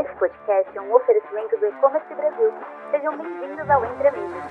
Esse podcast é um oferecimento do E-Commerce Brasil. Sejam bem-vindos ao Entre Amigos.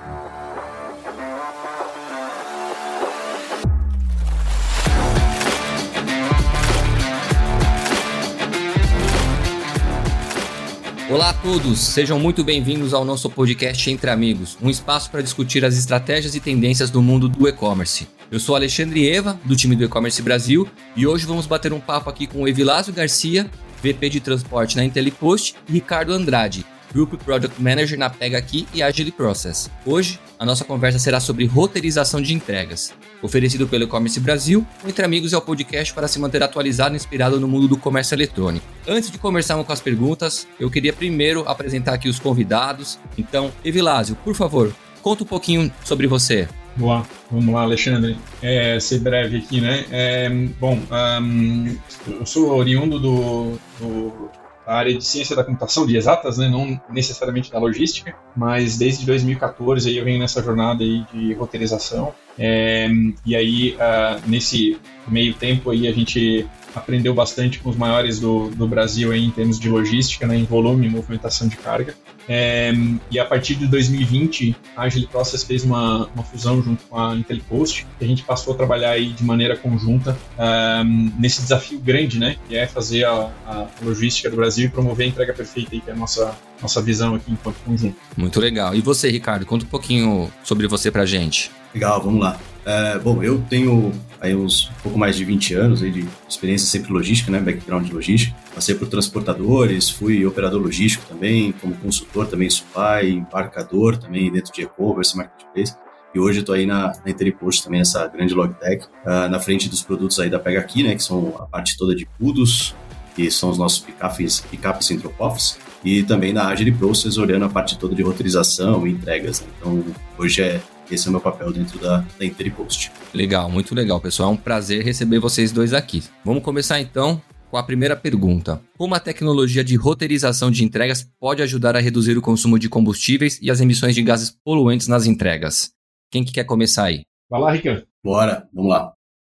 Olá a todos, sejam muito bem-vindos ao nosso podcast Entre Amigos, um espaço para discutir as estratégias e tendências do mundo do e-commerce. Eu sou Alexandre Eva, do time do E-Commerce Brasil, e hoje vamos bater um papo aqui com o Evilásio Garcia, VP de Transporte na IntelliPost, e Ricardo Andrade, Group Product Manager na Pega Aqui e Agile Process. Hoje, a nossa conversa será sobre roteirização de entregas. Oferecido pelo E-Commerce Brasil, Entre Amigos é o podcast para se manter atualizado e inspirado no mundo do comércio eletrônico. Antes de começarmos com as perguntas, eu queria primeiro apresentar aqui os convidados. Então, Evilásio, por favor, conta um pouquinho sobre você. Boa, vamos lá, Alexandre. É, ser breve aqui, né? É, bom, um, eu sou oriundo do, do área de ciência da computação, de exatas, né, não necessariamente da logística, mas desde 2014 aí eu venho nessa jornada aí de roteirização. É, e aí, uh, nesse meio tempo aí, a gente aprendeu bastante com os maiores do, do Brasil aí, em termos de logística, né, em volume e movimentação de carga. É, e a partir de 2020, a Agile Process fez uma, uma fusão junto com a IntelliPost, e a gente passou a trabalhar aí de maneira conjunta um, nesse desafio grande, né, que é fazer a, a, logística do Brasil e promover a entrega perfeita, aí, que é a nossa, nossa visão aqui enquanto conjunto. Muito legal. E você, Ricardo, conta um pouquinho sobre você pra gente. Legal, vamos lá. É, bom, eu tenho aí uns um pouco mais de 20 anos aí de experiência sempre logística, né, background de logística. Passei por transportadores, fui operador logístico também, como consultor também supply, embarcador também dentro de e-commerce, marketplace. E hoje estou aí na, na Interpost também, essa grande logtech, uh, na frente dos produtos aí da Pega Aqui, né, que são a parte toda de PUDOS, que são os nossos picapes, picapes central office, e também na Agile Process, olhando a parte toda de roteirização e entregas. Né? Então, hoje é esse é o meu papel dentro da, da Interpost. Legal, muito legal, pessoal. É um prazer receber vocês dois aqui. Vamos começar então com a primeira pergunta. Como a tecnologia de roteirização de entregas pode ajudar a reduzir o consumo de combustíveis e as emissões de gases poluentes nas entregas? Quem que quer começar aí? Vai lá, Ricardo. Bora, vamos lá.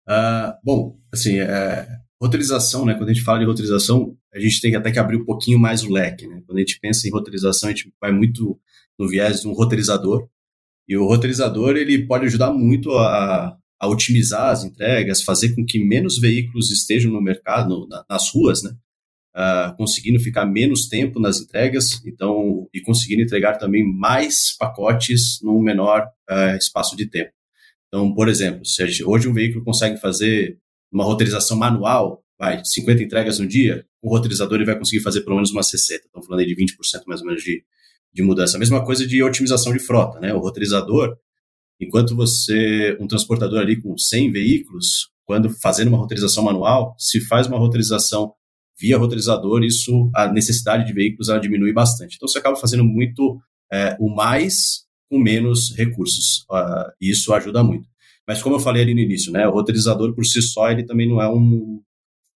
Uh, bom, assim, é, roteirização, né? Quando a gente fala de roteirização, a gente tem até que abrir um pouquinho mais o leque, né? Quando a gente pensa em roteirização, a gente vai muito no viés de um roteirizador, e o roteirizador ele pode ajudar muito a, a otimizar as entregas, fazer com que menos veículos estejam no mercado, na, nas ruas, né? Uh, conseguindo ficar menos tempo nas entregas, então e conseguindo entregar também mais pacotes num menor uh, espaço de tempo. Então, por exemplo, se gente, hoje um veículo consegue fazer uma roteirização manual, vai 50 entregas no dia, o roteirizador ele vai conseguir fazer pelo menos umas 60. Estamos falando aí de 20% mais ou menos de, de mudança. A mesma coisa de otimização de frota, né? O roteirizador, enquanto você, um transportador ali com 100 veículos, quando fazendo uma roteirização manual, se faz uma roteirização via roteirizador, isso, a necessidade de veículos, ela diminui bastante. Então, você acaba fazendo muito é, o mais com menos recursos. Uh, isso ajuda muito. Mas como eu falei ali no início, né, o roteirizador por si só, ele também não é um...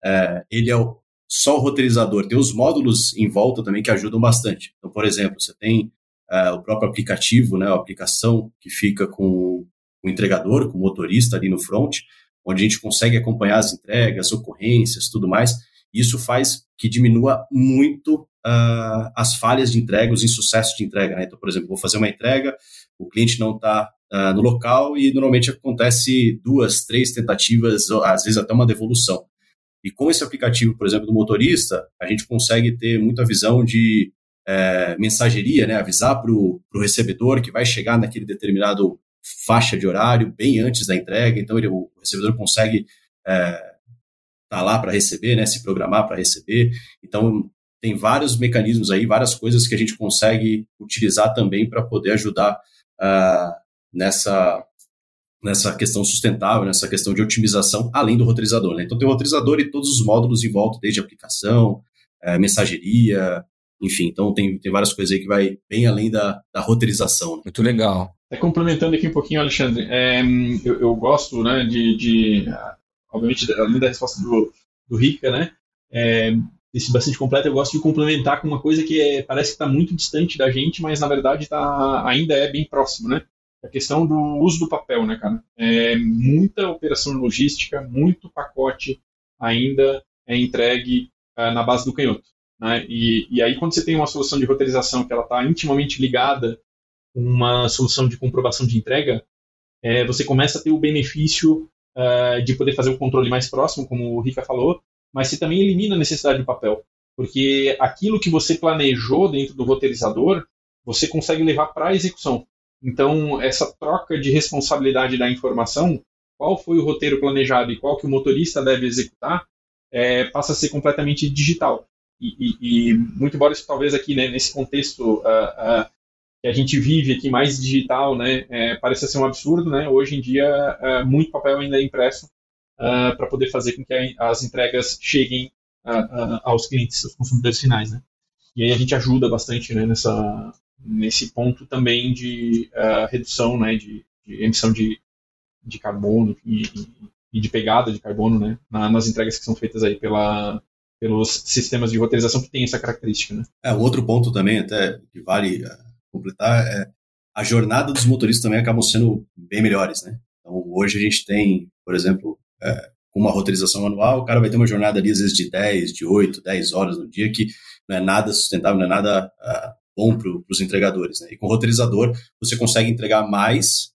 É, ele é só o roteirizador, tem os módulos em volta também que ajudam bastante. Então, por exemplo, você tem uh, o próprio aplicativo, né, a aplicação que fica com o entregador, com o motorista ali no front, onde a gente consegue acompanhar as entregas, ocorrências, tudo mais. Isso faz que diminua muito uh, as falhas de entrega, os insucessos de entrega. Né? Então, por exemplo, vou fazer uma entrega, o cliente não está uh, no local e normalmente acontece duas, três tentativas, às vezes até uma devolução. E com esse aplicativo, por exemplo, do motorista, a gente consegue ter muita visão de é, mensageria, né? avisar para o recebedor que vai chegar naquele determinado faixa de horário bem antes da entrega. Então, ele, o recebedor consegue estar é, tá lá para receber, né? se programar para receber. Então, tem vários mecanismos aí, várias coisas que a gente consegue utilizar também para poder ajudar uh, nessa nessa questão sustentável, nessa questão de otimização, além do roteirizador. Né? Então tem o roteirizador e todos os módulos em volta, desde aplicação, é, mensageria, enfim, então tem, tem várias coisas aí que vai bem além da, da roteirização. Né? Muito legal. É, complementando aqui um pouquinho, Alexandre, é, eu, eu, gosto né, de, de, obviamente, além da resposta do, do Rica, né, é, esse bastante completo, eu gosto de complementar com uma coisa que é, parece que está muito distante da gente, mas na verdade tá, ainda é bem próximo, né? A questão do uso do papel, né, cara? É, muita operação logística, muito pacote ainda é entregue é, na base do canhoto. Né? E, e aí, quando você tem uma solução de roteirização que ela está intimamente ligada com uma solução de comprovação de entrega, é, você começa a ter o benefício uh, de poder fazer o controle mais próximo, como o Rica falou, mas você também elimina a necessidade de papel, porque aquilo que você planejou dentro do roteirizador, você consegue levar para a execução. Então, essa troca de responsabilidade da informação, qual foi o roteiro planejado e qual que o motorista deve executar, é, passa a ser completamente digital. E, e, e, muito embora isso talvez aqui, né, nesse contexto uh, uh, que a gente vive aqui mais digital, né, é, pareça ser um absurdo, né, hoje em dia uh, muito papel ainda é impresso para poder fazer com que as entregas cheguem aos clientes, aos consumidores finais, né. E aí a gente ajuda bastante, né, nessa, nesse ponto também de redução, né, de, de, emissão de, de carbono e, e de pegada de carbono, né, nas entregas que são feitas aí pela pelos sistemas de roteirização que têm essa característica. Né? É, um outro ponto também, até que vale uh, completar, é a jornada dos motoristas também acabam sendo bem melhores. Né? Então, hoje a gente tem, por exemplo, é, uma roteirização anual, o cara vai ter uma jornada ali, às vezes, de 10, de 8, 10 horas no dia, que não é nada sustentável, não é nada uh, bom para os entregadores. Né? E com o roteirizador, você consegue entregar mais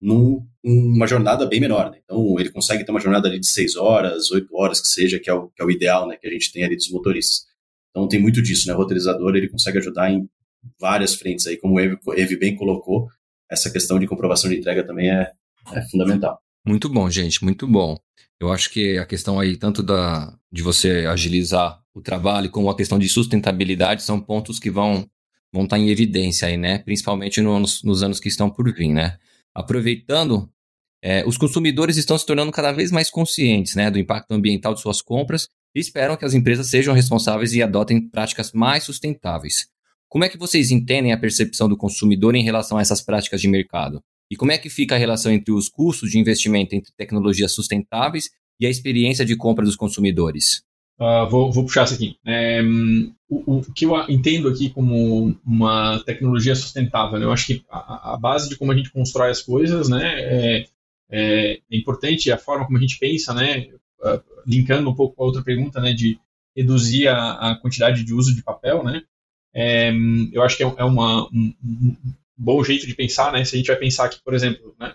num, uma jornada bem menor. Né? Então, ele consegue ter uma jornada ali de 6 horas, 8 horas, que seja, que é o, que é o ideal né, que a gente tem ali dos motoristas. Então, tem muito disso, né? O roteirizador, ele consegue ajudar em várias frentes aí, como o Evi, bem colocou, essa questão de comprovação de entrega também é, é fundamental. Muito bom, gente, muito bom. Eu acho que a questão aí, tanto da, de você agilizar o trabalho, como a questão de sustentabilidade, são pontos que vão, vão estar em evidência aí, né? Principalmente nos, nos anos que estão por vir, né? aproveitando, é, os consumidores estão se tornando cada vez mais conscientes né, do impacto ambiental de suas compras e esperam que as empresas sejam responsáveis e adotem práticas mais sustentáveis. Como é que vocês entendem a percepção do consumidor em relação a essas práticas de mercado? E como é que fica a relação entre os custos de investimento em tecnologias sustentáveis e a experiência de compra dos consumidores? Uh, vou, vou, puxar isso aqui. É, o, o, que eu entendo aqui como uma tecnologia sustentável, né? eu acho que a, a, base de como a gente constrói as coisas né, é, é, é importante, a forma como a gente pensa, né, uh, linkando um pouco com a outra pergunta, né, de reduzir a, a quantidade de uso de papel, né, é, eu acho que é, é uma, um, um, bom jeito de pensar, né, se a gente vai pensar aqui, por exemplo, né,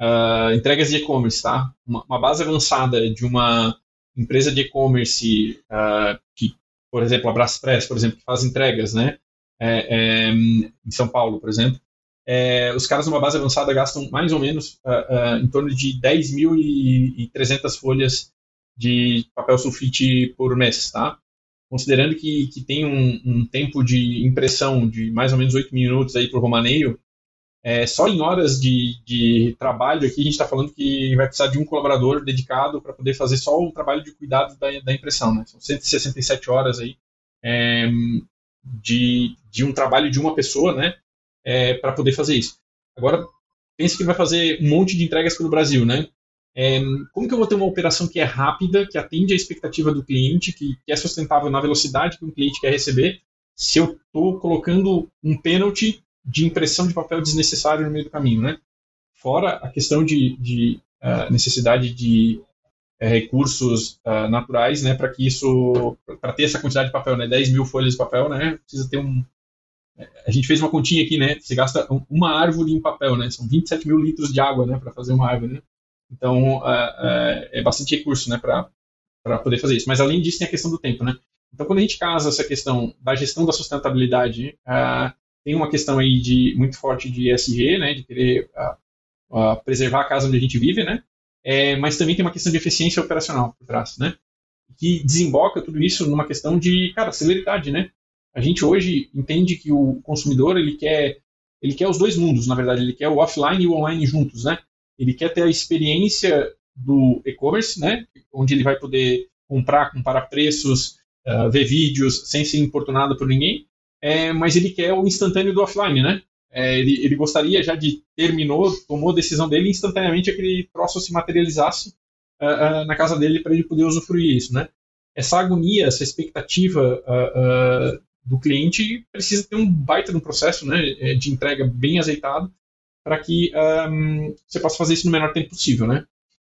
uh, entregas de e-commerce, tá? Uma, uma base avançada de uma empresa de e-commerce uh, que, por exemplo, a Braspress, por exemplo, que faz entregas, né, é, é, em São Paulo, por exemplo, é, os caras numa base avançada gastam mais ou menos uh, uh, em torno de 10.300 folhas de papel sulfite por mês, tá? Considerando que, que tem um, um tempo de impressão de mais ou menos 8 minutos aí o romaneio, é, só em horas de, de trabalho aqui, a gente está falando que vai precisar de um colaborador dedicado para poder fazer só o trabalho de cuidado da, da impressão. Né? São 167 horas aí é, de, de um trabalho de uma pessoa né? É, para poder fazer isso. Agora, pense que vai fazer um monte de entregas pelo Brasil. Né? É, como que eu vou ter uma operação que é rápida, que atende à expectativa do cliente, que, que é sustentável na velocidade que o cliente quer receber, se eu estou colocando um pênalti de impressão de papel desnecessário no meio do caminho, né? Fora a questão de, de uh, necessidade de uh, recursos uh, naturais, né, para que isso, para ter essa quantidade de papel, né, 10 mil folhas de papel, né, precisa ter um, a gente fez uma continha aqui, né, você gasta uma árvore em papel, né, são 27 mil litros de água, né, para fazer uma árvore, né, então é bastante recurso, né, para poder fazer isso. Mas além disso tem a questão do tempo, né? Então quando a gente casa essa questão da gestão da sustentabilidade tem uma questão aí de muito forte de ESG, né, de querer uh, uh, preservar a casa onde a gente vive, né, é, mas também tem uma questão de eficiência operacional por trás, né, que desemboca tudo isso numa questão de, cara, celeridade, né. A gente hoje entende que o consumidor ele quer ele quer os dois mundos, na verdade, ele quer o offline e o online juntos, né. Ele quer ter a experiência do e-commerce, né, onde ele vai poder comprar, comparar preços, uh, ver vídeos sem ser importunado por ninguém, é, mas ele quer o instantâneo do offline, né? É, ele, ele, gostaria já de terminou, tomou a decisão dele instantaneamente aquele troço se materializasse uh, uh, na casa dele para ele poder usufruir isso, né? Essa agonia, essa expectativa uh, do cliente precisa ter um baita no processo, né, é, de entrega bem azeitado para que um, você possa fazer isso no menor tempo possível, né?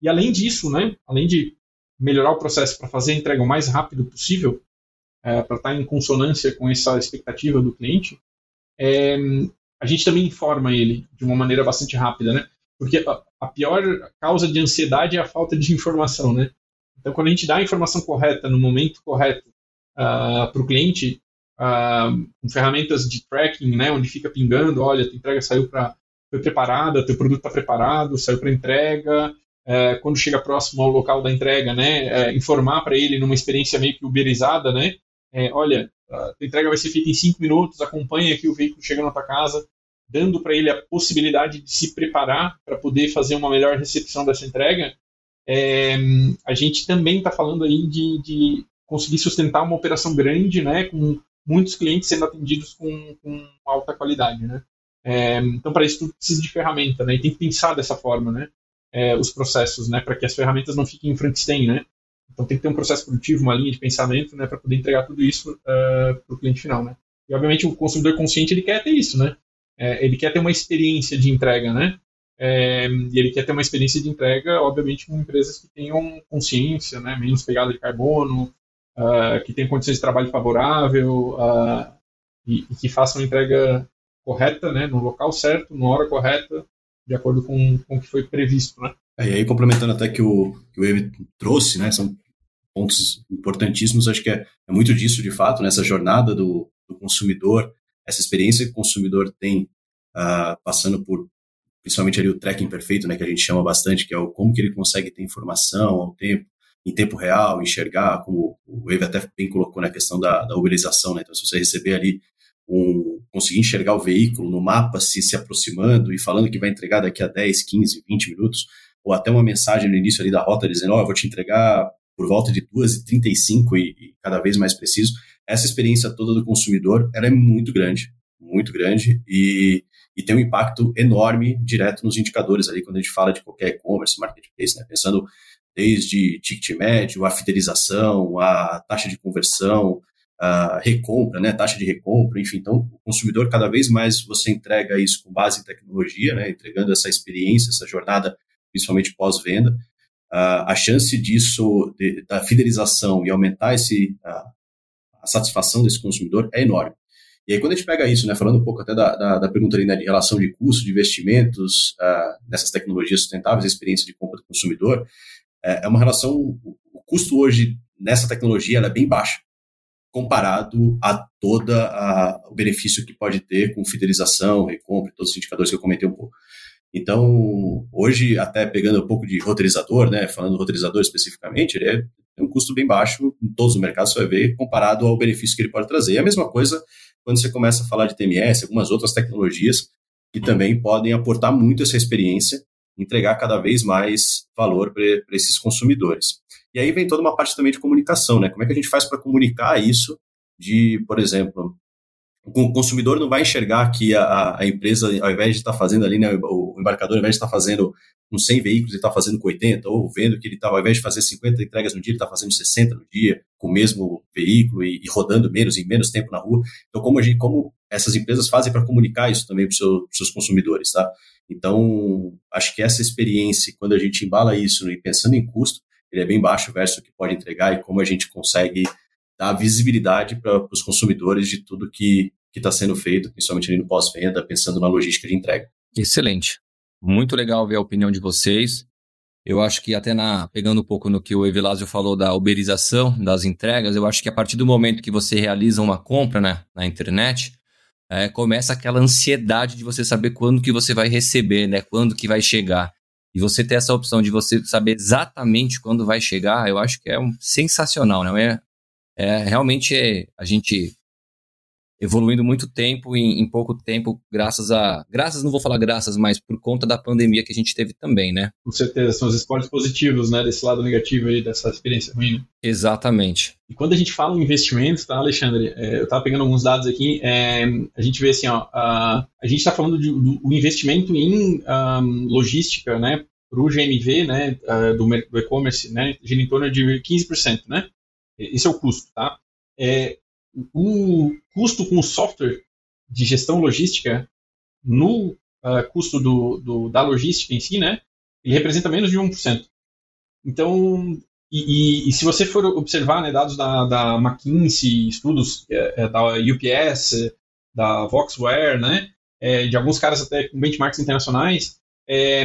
E além disso, né, além de melhorar o processo para fazer a entrega o mais rápido possível, é, para estar tá em consonância com essa expectativa do cliente, é, a gente também informa ele de uma maneira bastante rápida, né? Porque a, pior causa de ansiedade é a falta de informação, né? Então, quando a gente dá a informação correta no momento correto uh, ah, para o cliente, uh, com ferramentas de tracking, né, onde fica pingando, olha, tua entrega saiu para foi preparada, teu produto está preparado, saiu para entrega, é, quando chega próximo ao local da entrega, né, é, informar para ele numa experiência meio que uberizada, né, é, olha, a entrega vai ser feita em cinco minutos, acompanhe aqui o veículo chegando na tua casa, dando para ele a possibilidade de se preparar para poder fazer uma melhor recepção dessa entrega, é, a gente também está falando aí de, de, conseguir sustentar uma operação grande, né, com muitos clientes sendo atendidos com, com alta qualidade, né. É, então, para isso, tudo precisa de ferramenta, né, e tem que pensar dessa forma, né, é, os processos, né, para que as ferramentas não fiquem em Frankenstein, né. Então, tem que ter um processo produtivo, uma linha de pensamento, né, para poder entregar tudo isso uh, é, para o cliente final, né. E, obviamente, o consumidor consciente, ele quer ter isso, né. É, ele quer ter uma experiência de entrega, né. É, e ele quer ter uma experiência de entrega, obviamente, com empresas que tenham consciência, né, menos pegada de carbono, uh, que tenham condições de trabalho favorável uh, e, e, que façam a entrega correta, né, no local certo, na hora correta, de acordo com, com o que foi previsto. Né. É, e aí, complementando até que o que o Eve trouxe, né, são pontos importantíssimos, acho que é, é muito disso, de fato, nessa jornada do, do consumidor, essa experiência que o consumidor tem uh, passando por principalmente ali o tracking perfeito, né, que a gente chama bastante, que é o como que ele consegue ter informação ao tempo, em tempo real, enxergar, como o Wave até bem colocou na questão da, da uberização, né, então se você receber ali um, conseguir enxergar o veículo no mapa se se aproximando e falando que vai entregar daqui a 10, 15, 20 minutos, ou até uma mensagem no início ali da rota dizendo, ó, oh, eu vou te entregar por volta de 2h35 e, e cada vez mais preciso, essa experiência toda do consumidor, ela é muito grande, muito grande, e e tem um impacto enorme direto nos indicadores ali quando a gente fala de qualquer e-commerce, marketplace, né? Pensando desde ticket médio, a fidelização, a taxa de conversão, a recompra, né? Taxa de recompra, enfim. Então, o consumidor cada vez mais você entrega isso com base em tecnologia, né? Entregando essa experiência, essa jornada, principalmente pós-venda. Uh, a chance disso, de, da fidelização e aumentar esse, uh, a satisfação desse consumidor é enorme. E aí, quando a gente pega isso, né, falando um pouco até da, da, da pergunta ali, né, de relação de custo, de investimentos uh, nessas tecnologias sustentáveis, a experiência de compra do consumidor, é, é uma relação, o custo hoje nessa tecnologia é bem baixo, comparado a todo o benefício que pode ter com fidelização, recompra, todos os indicadores que eu comentei um pouco. Então, hoje, até pegando um pouco de roteirizador, né, falando do roteirizador especificamente, ele é, um custo bem baixo em todos os mercados, você vai ver, comparado ao benefício que ele pode trazer. E a mesma coisa quando você começa a falar de TMS, algumas outras tecnologias que também podem aportar muito essa experiência, entregar cada vez mais valor para esses consumidores. E aí vem toda uma parte também de comunicação, né? Como é que a gente faz para comunicar isso de, por exemplo, o consumidor não vai enxergar que a, a empresa, ao invés de estar tá fazendo ali, né, o embarcador, ao invés de estar tá fazendo com 100 veículos, ele está fazendo com 80, ou vendo que ele está, ao invés de fazer 50 entregas no dia, ele está fazendo 60 no dia, com o mesmo veículo e, e, rodando menos, em menos tempo na rua. Então, como, a gente, como essas empresas fazem para comunicar isso também para os seu, seus consumidores, tá? Então, acho que essa experiência, quando a gente embala isso e pensando em custo, ele é bem baixo versus o que pode entregar e como a gente consegue dar visibilidade para os consumidores de tudo que está sendo feito, principalmente ali no pós-venda, pensando na logística de entrega. Excelente. Muito legal ver a opinião de vocês. Eu acho que até na pegando um pouco no que o Evilásio falou da uberização das entregas, eu acho que a partir do momento que você realiza uma compra né, na internet, é, começa aquela ansiedade de você saber quando que você vai receber, né, quando que vai chegar. E você ter essa opção de você saber exatamente quando vai chegar, eu acho que é um, sensacional, né? É, realmente é, a gente evoluindo muito tempo em, em, pouco tempo, graças a. Graças, não vou falar graças, mas por conta da pandemia que a gente teve também, né? Com certeza, são os esportes positivos, né? Desse lado negativo aí, dessa experiência ruim. Né? Exatamente. E quando a gente fala em investimentos, tá, Alexandre? É, eu estava pegando alguns dados aqui, é, a gente vê assim, ó, a, a gente está falando de, do, do, investimento em um, logística, né? Para o GMV, né? Uh, do, do e-commerce, né? Gira em torno de 15%, né? Esse é o custo, tá? É, o custo com software de gestão logística no uh, custo do, do, da logística em si, né, ele representa menos de 1%. Então, e, e, e, se você for observar né, dados da, da McKinsey, estudos é, é da UPS, da Voxware, né, é, de alguns caras até com benchmarks internacionais, é,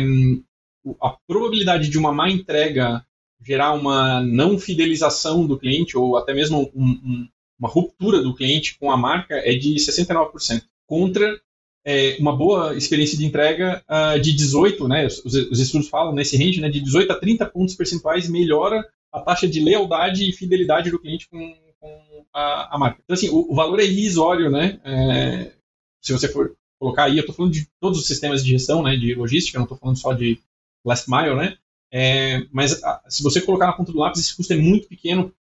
a probabilidade de uma má entrega gerar uma não fidelização do cliente ou até mesmo um, um, uma ruptura do cliente com a marca é de 69%, contra é, uma boa experiência de entrega uh, de 18, né, os, os, estudos falam nesse range, né, de 18 a 30 pontos percentuais melhora a taxa de lealdade e fidelidade do cliente com, com a, a, marca. Então, assim, o, o, valor é irrisório, né, é, se você for colocar aí, eu estou falando de todos os sistemas de gestão, né, de logística, não estou falando só de last mile, né, é, mas a, se você colocar na ponta do lápis, esse custo é muito pequeno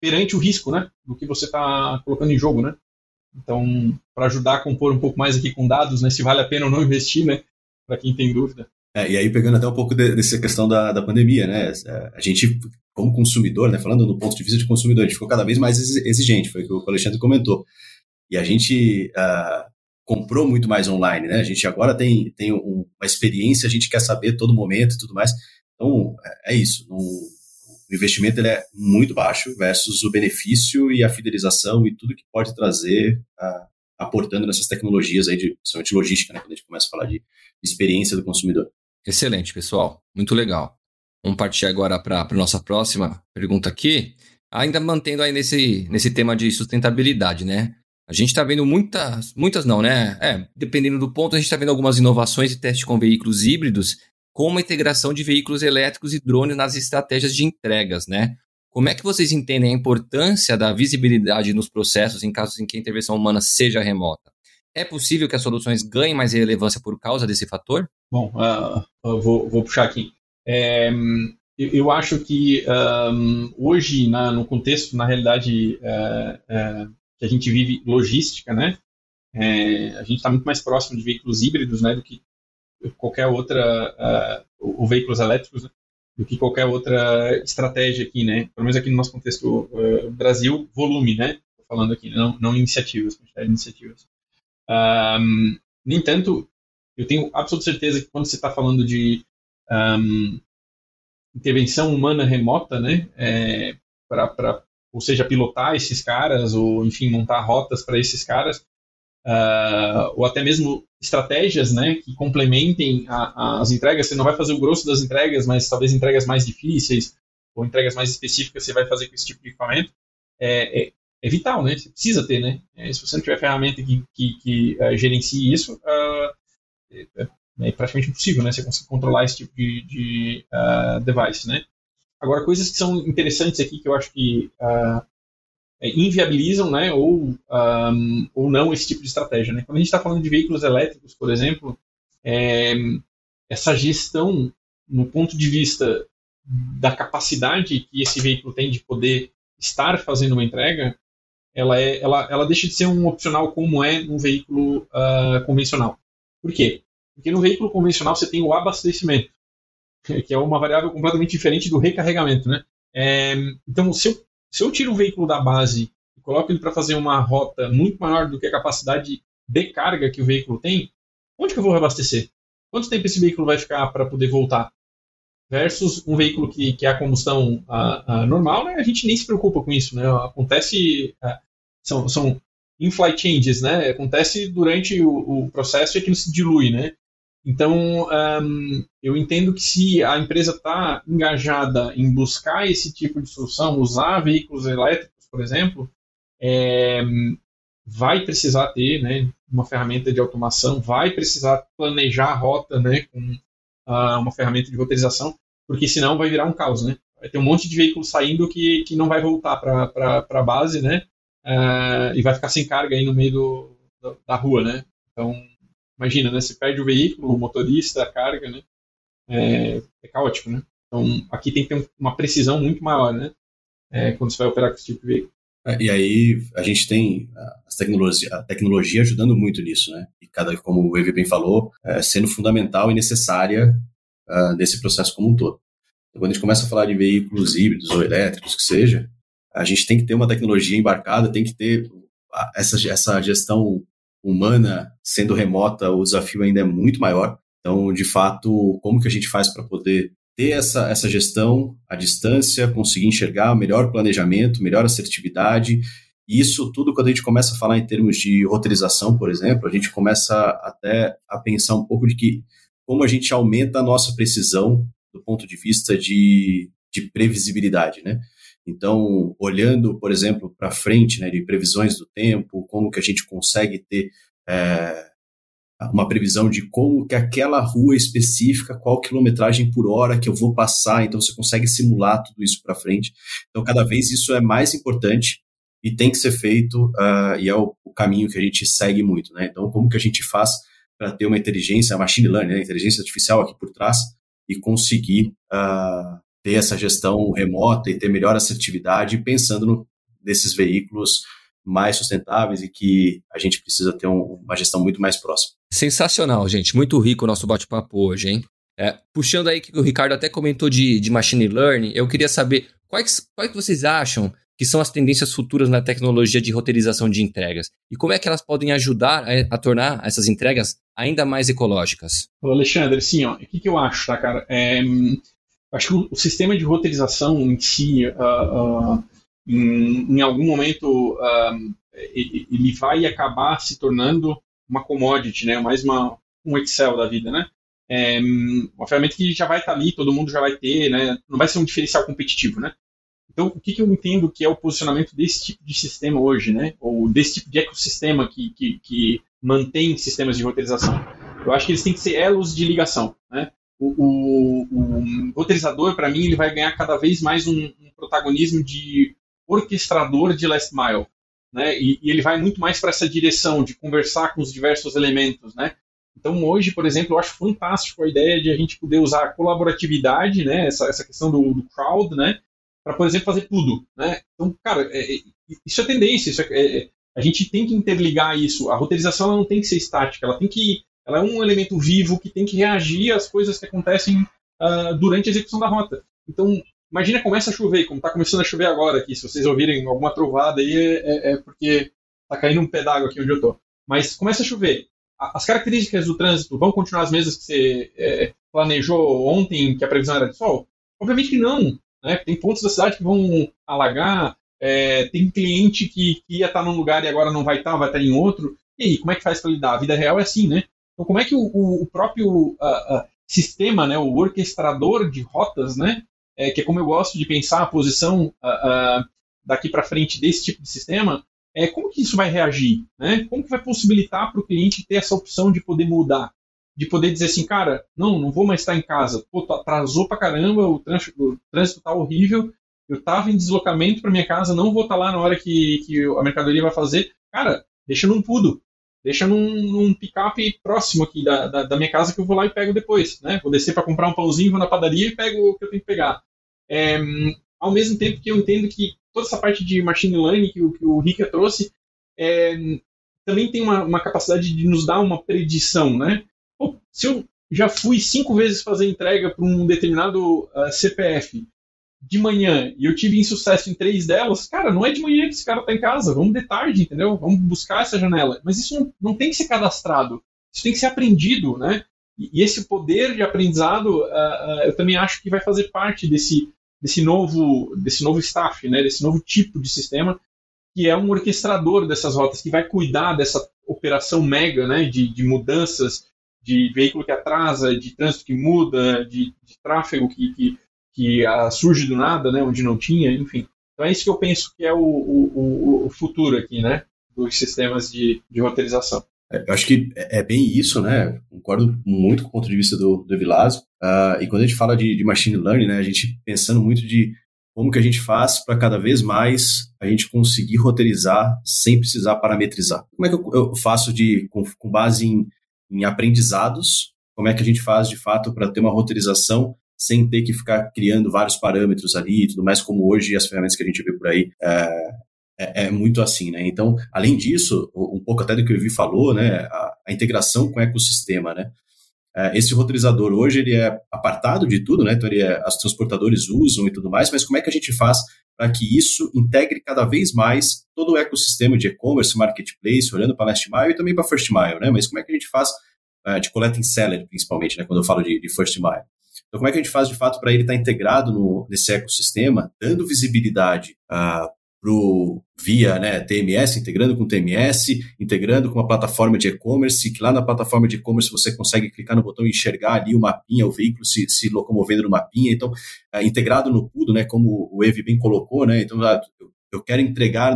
perante o risco, né, do que você está colocando em jogo, né. Então, para ajudar a compor um pouco mais aqui com dados, né, se vale a pena ou não investir, né, para quem tem dúvida. É, e aí, pegando até um pouco de, dessa questão da, da pandemia, né, a gente, como consumidor, né, falando do ponto de vista de consumidor, a gente ficou cada vez mais exigente, foi o que o Alexandre comentou. E a gente uh, comprou muito mais online, né, a gente agora tem, tem uma experiência, a gente quer saber todo momento e tudo mais. Então, é, é isso. O investimento ele é muito baixo versus o benefício e a fidelização e tudo que pode trazer, aportando nessas tecnologias aí, de, principalmente logística, né, quando a gente começa a falar de experiência do consumidor. Excelente, pessoal. Muito legal. Vamos partir agora para a nossa próxima pergunta aqui. Ainda mantendo aí nesse, nesse tema de sustentabilidade, né? A gente está vendo muitas, muitas não, né? É, dependendo do ponto, a gente está vendo algumas inovações e testes com veículos híbridos como a integração de veículos elétricos e drones nas estratégias de entregas, né? Como é que vocês entendem a importância da visibilidade nos processos em casos em que a intervenção humana seja remota? É possível que as soluções ganhem mais relevância por causa desse fator? Bom, uh, vou, vou, puxar aqui. É, eu acho que um, hoje, na, no contexto, na realidade, uh, uh, que a gente vive logística, né? É, a gente está muito mais próximo de veículos híbridos né, do que qualquer outra, uh, veículos elétricos, né, do que qualquer outra estratégia aqui, né? Pelo menos aqui no nosso contexto uh, Brasil, volume, né? Estou falando aqui, não, não iniciativas, quantidade de iniciativas. Um, no entanto, eu tenho absoluta certeza que quando você está falando de um, intervenção humana remota, né? É, para ou seja, pilotar esses caras, ou enfim, montar rotas para esses caras, uh, ou até mesmo estratégias né, que complementem a, as entregas. Você não vai fazer o grosso das entregas, mas talvez entregas mais difíceis ou entregas mais específicas você vai fazer com esse tipo de equipamento. É, é, é vital, né? Você precisa ter, né? É, se você não tiver ferramenta que, que, que uh, gerencie isso, uh, é, praticamente impossível, né? Você conseguir controlar esse tipo de, de uh, device, né? Agora, coisas que são interessantes aqui que eu acho que é, inviabilizam né, ou, um, ou não esse tipo de estratégia. Né? Quando a gente está falando de veículos elétricos, por exemplo, é, essa gestão, no ponto de vista da capacidade que esse veículo tem de poder estar fazendo uma entrega, ela, é, ela, ela deixa de ser um opcional como é num veículo uh, convencional. Por quê? Porque no veículo convencional você tem o abastecimento, que é uma variável completamente diferente do recarregamento. Né? É, então, se eu se eu tiro o veículo da base e coloco ele para fazer uma rota muito maior do que a capacidade de carga que o veículo tem, onde que eu vou reabastecer? Quanto tempo esse veículo vai ficar para poder voltar? Versus um veículo que, que é a combustão a, a normal, né? a gente nem se preocupa com isso. Né? Acontece. A, são, são in-flight changes, né? Acontece durante o, o, processo e aquilo se dilui, né? Então, um, eu entendo que se a empresa está engajada em buscar esse tipo de solução, usar veículos elétricos, por exemplo, é, vai precisar ter né, uma ferramenta de automação, vai precisar planejar a rota né, com uh, uma ferramenta de roteirização, porque senão vai virar um caos. Né? Vai ter um monte de veículos saindo que, que não vai voltar para a base né, uh, e vai ficar sem carga aí no meio do, do, da rua. Né? Então, imagina, né? Você perde o veículo, o motorista, a carga, né? É, é caótico, né? Então, aqui tem que ter uma precisão muito maior, né? É, quando você vai operar com esse tipo de veículo. É, e aí a gente tem tecnologia, a tecnologia ajudando muito nisso, né? E cada, como o Evi bem falou, é, sendo fundamental e necessária uh, desse processo como um todo. Então, quando a gente começa a falar de veículos híbridos ou elétricos, que seja, a gente tem que ter uma tecnologia embarcada, tem que ter essa, essa gestão humana sendo remota, o desafio ainda é muito maior. Então, de fato, como que a gente faz para poder ter essa, essa gestão à distância, conseguir enxergar melhor planejamento, melhor assertividade. E isso tudo, quando a gente começa a falar em termos de roteirização, por exemplo, a gente começa até a pensar um pouco de que como a gente aumenta a nossa precisão do ponto de vista de, de previsibilidade, né? Então, olhando, por exemplo, para frente, né, de previsões do tempo, como que a gente consegue ter é, uma previsão de como que aquela rua específica, qual quilometragem por hora que eu vou passar, então você consegue simular tudo isso para frente. Então, cada vez isso é mais importante e tem que ser feito, uh, e é o, o, caminho que a gente segue muito, né? Então, como que a gente faz para ter uma inteligência, machine learning, né, inteligência artificial aqui por trás, e conseguir uh, ter essa gestão remota e ter melhor assertividade, pensando no, nesses veículos mais sustentáveis e que a gente precisa ter um, uma gestão muito mais próxima. Sensacional, gente. Muito rico o nosso bate-papo hoje, hein? É, puxando aí que o Ricardo até comentou de, de machine learning, eu queria saber quais, quais vocês acham que são as tendências futuras na tecnologia de roteirização de entregas e como é que elas podem ajudar a, a tornar essas entregas ainda mais ecológicas. Ô Alexandre, sim, ó, o que, que eu acho, tá, cara? É, acho que o, sistema de roteirização em si, uh, uh, em, em, algum momento, uh, ele vai acabar se tornando uma commodity, né? Mais uma, um Excel da vida, né? É, uma ferramenta que já vai estar ali, todo mundo já vai ter, né? Não vai ser um diferencial competitivo, né? Então, o que, que eu entendo que é o posicionamento desse tipo de sistema hoje, né? Ou desse tipo de ecossistema que, que, que mantém sistemas de roteirização? Eu acho que eles têm que ser elos de ligação, né? O, o, o roteirizador, para mim, ele vai ganhar cada vez mais um, um protagonismo de orquestrador de last mile, né? E, e ele vai muito mais para essa direção de conversar com os diversos elementos, né? Então, hoje, por exemplo, eu acho fantástico a ideia de a gente poder usar a colaboratividade, né? Essa, essa questão do, do crowd, né? para, por exemplo, fazer tudo. Né? Então, cara, é, é, isso é tendência. Isso é, é, a gente tem que interligar isso. A roteirização não tem que ser estática, ela tem que. Ela é um elemento vivo que tem que reagir às coisas que acontecem uh, durante a execução da rota. Então, imagina começa a chover, como está começando a chover agora aqui. Se vocês ouvirem alguma trovada aí, é, é, é porque está caindo um pedaço aqui onde eu estou. Mas começa a chover. As características do trânsito vão continuar as mesmas que você é, planejou ontem, que a previsão era de sol? Obviamente que não. Né? Tem pontos da cidade que vão alagar, é, tem cliente que, que, ia estar num lugar e agora não vai estar, vai estar em outro. E aí, como é que faz para lidar? A vida real é assim, né? Então, como é que o, o próprio uh, uh, sistema, né, o orquestrador de rotas, né, é, que é como eu gosto de pensar a posição uh, daqui para frente desse tipo de sistema, é como que isso vai reagir? Né? Como que vai possibilitar para o cliente ter essa opção de poder mudar? de poder dizer assim, cara, não, não vou mais estar em casa. Pô, atrasou pra caramba, o trânsito, tá horrível, eu tava em deslocamento para minha casa, não vou estar lá na hora que, que a mercadoria vai fazer. Cara, deixa num pudo, deixa num, num picape próximo aqui da, da, da, minha casa que eu vou lá e pego depois, né? Vou descer para comprar um pãozinho, vou na padaria e pego o que eu tenho que pegar. É, ao mesmo tempo que eu entendo que toda essa parte de machine learning que, que o Rika trouxe é, também tem uma, uma capacidade de nos dar uma predição, né? Se eu já fui cinco vezes fazer entrega para um determinado uh, ah, CPF de manhã e eu tive insucesso em três delas, cara, não é de manhã que esse cara está em casa, vamos de tarde, entendeu? Vamos buscar essa janela. Mas isso não, não tem que ser cadastrado, isso tem que ser aprendido, né? E, e esse poder de aprendizado, uh, uh, eu também acho que vai fazer parte desse, desse novo desse novo staff, né? Desse novo tipo de sistema que é um orquestrador dessas rotas, que vai cuidar dessa operação mega, né? De, de mudanças de veículo que atrasa, de trânsito que muda, de, de tráfego que, que, que uh, surge do nada, né, onde não tinha, enfim. Então é isso que eu penso que é o, o, o futuro aqui, né, dos sistemas de, de roteirização. É, eu acho que é, bem isso, né? Concordo muito com o ponto de vista do, do. Uh, e quando a gente fala de, de, machine learning, né, a gente pensando muito de como que a gente faz para cada vez mais a gente conseguir roteirizar sem precisar parametrizar. Como é que eu, eu faço de com, com base em em aprendizados, como é que a gente faz de fato para ter uma roteirização sem ter que ficar criando vários parâmetros ali e tudo mais, como hoje as ferramentas que a gente vê por aí é, é, é muito assim, né? Então, além disso, um pouco até do que o Evi falou, né, a, a integração com o ecossistema, né? É, esse roteirizador hoje ele é apartado de tudo, né? Então ele é, as transportadores usam e tudo mais, mas como é que a gente faz para que isso integre cada vez mais todo o ecossistema de e-commerce, marketplace, olhando para last mile e também para first mile, né? Mas como é que a gente faz uh, de coleta em seller, principalmente, né? Quando eu falo de, de first mile. Então, como é que a gente faz de fato para ele estar tá integrado no, nesse ecossistema, dando visibilidade uh, pro, via né, TMS, integrando com TMS, integrando com uma plataforma de e-commerce, que lá na plataforma de e-commerce você consegue clicar no botão e enxergar ali o mapinha, o veículo se, se locomovendo no mapinha, então, uh, integrado no Pudo, né, como o Evi bem colocou, né, então uh, eu quero entregar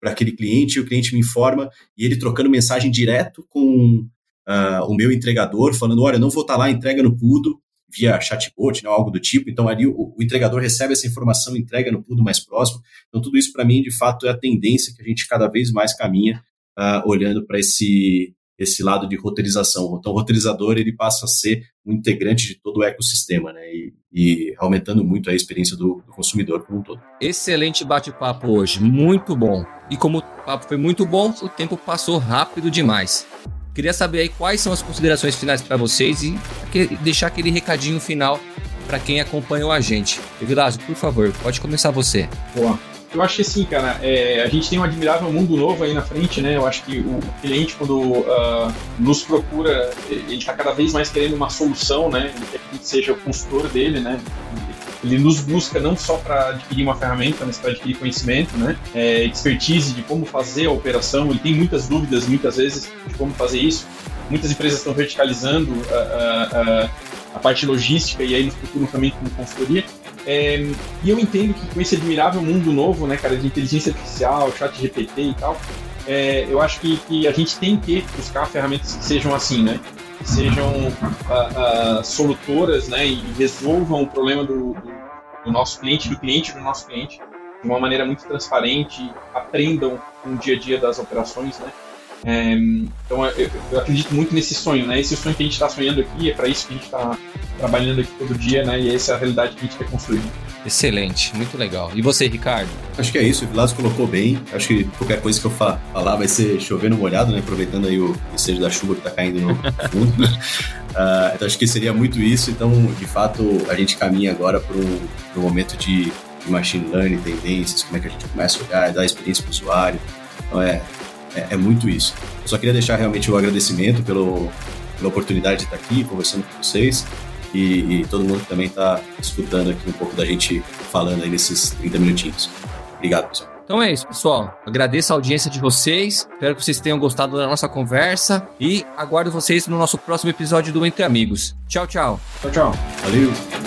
para aquele cliente, o cliente me informa, e ele trocando mensagem direto com uh, o meu entregador, falando, olha, não vou estar tá lá, entrega no Pudo, via chatbot, né, algo do tipo. Então, ali o, o, entregador recebe essa informação, entrega no Pudo mais próximo. Então, tudo isso, para mim, de fato, é a tendência que a gente cada vez mais caminha uh, olhando para esse, esse lado de roteirização. Então, o roteirizador ele passa a ser um integrante de todo o ecossistema, né? E, e aumentando muito a experiência do, do consumidor como um todo. Excelente bate-papo hoje, muito bom. E como o papo foi muito bom, o tempo passou rápido demais. Queria saber aí quais são as considerações finais para vocês e deixar aquele recadinho final para quem acompanhou a gente. Evilásio, por favor, pode começar você. Boa. Eu acho que assim, cara, é, a gente tem um admirável mundo novo aí na frente, né? Eu acho que o cliente, quando uh, nos procura, ele está cada vez mais querendo uma solução, né? Ele quer que seja o consultor dele, né? Ele nos busca não só para adquirir uma ferramenta, mas para adquirir conhecimento, né? É, expertise de como fazer a operação. Ele tem muitas dúvidas, muitas vezes, de como fazer isso. Muitas empresas estão verticalizando a, a, a, a parte logística e aí nos procuram também como consultoria. É, e eu entendo que com esse admirável mundo novo, né, cara, de inteligência artificial, chat GPT e tal, é, eu acho que, que, a gente tem que buscar ferramentas que sejam assim, né? Sejam uh, uh, solutoras, né? E resolvam o problema do, do, do, nosso cliente, do cliente do nosso cliente, de uma maneira muito transparente, aprendam com o dia a dia das operações, né? É, então eu, eu, acredito muito nesse sonho, né? Esse é o sonho que a gente está sonhando aqui, é para isso que a gente está trabalhando aqui todo dia, né? E essa é a realidade que a gente quer construir. Excelente, muito legal. E você, Ricardo? Acho que é isso, o Vilas colocou bem. Acho que qualquer coisa que eu falar vai ser chovendo molhado, né? Aproveitando aí o desejo da chuva que está caindo no fundo. uh, então acho que seria muito isso. Então, de fato, a gente caminha agora para um momento de, de machine learning, tendências, como é que a gente começa a olhar, dar experiência para o usuário. Então é, é, é, muito isso. Eu só queria deixar realmente o agradecimento pelo, pela oportunidade de estar aqui conversando com vocês e, e todo mundo que também está escutando aqui um pouco da gente falando aí nesses 30 minutinhos. Obrigado, pessoal. Então é isso, pessoal. Agradeço a audiência de vocês. Espero que vocês tenham gostado da nossa conversa e aguardo vocês no nosso próximo episódio do Entre Amigos. Tchau, tchau. Tchau, tchau. Valeu.